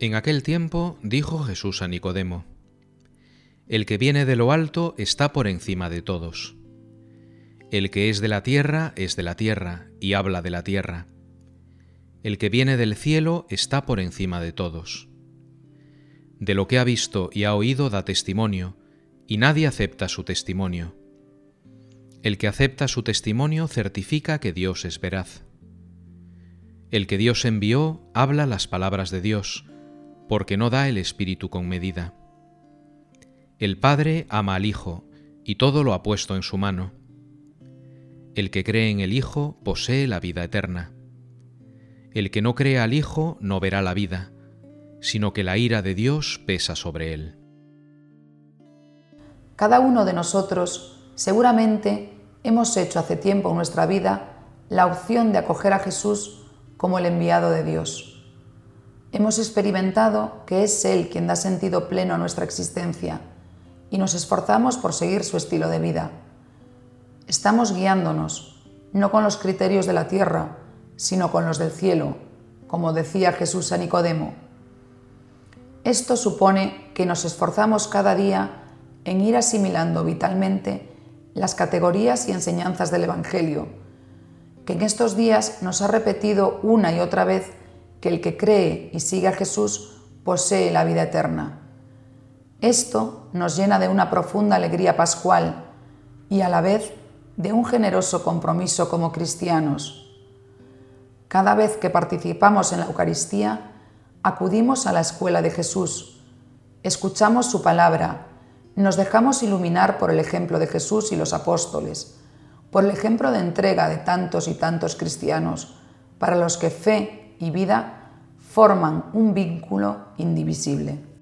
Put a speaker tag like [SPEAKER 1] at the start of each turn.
[SPEAKER 1] En aquel tiempo dijo Jesús a Nicodemo, El que viene de lo alto está por encima de todos. El que es de la tierra es de la tierra y habla de la tierra. El que viene del cielo está por encima de todos. De lo que ha visto y ha oído da testimonio, y nadie acepta su testimonio. El que acepta su testimonio certifica que Dios es veraz. El que Dios envió habla las palabras de Dios, porque no da el Espíritu con medida. El Padre ama al Hijo, y todo lo ha puesto en su mano. El que cree en el Hijo posee la vida eterna. El que no cree al Hijo no verá la vida, sino que la ira de Dios pesa sobre él.
[SPEAKER 2] Cada uno de nosotros seguramente hemos hecho hace tiempo en nuestra vida la opción de acoger a Jesús como el enviado de Dios hemos experimentado que es Él quien da sentido pleno a nuestra existencia y nos esforzamos por seguir su estilo de vida. Estamos guiándonos, no con los criterios de la tierra, sino con los del cielo, como decía Jesús a Nicodemo. Esto supone que nos esforzamos cada día en ir asimilando vitalmente las categorías y enseñanzas del Evangelio, que en estos días nos ha repetido una y otra vez que el que cree y sigue a Jesús posee la vida eterna. Esto nos llena de una profunda alegría pascual y a la vez de un generoso compromiso como cristianos. Cada vez que participamos en la Eucaristía, acudimos a la escuela de Jesús, escuchamos su palabra, nos dejamos iluminar por el ejemplo de Jesús y los apóstoles, por el ejemplo de entrega de tantos y tantos cristianos, para los que fe y vida forman un vínculo indivisible.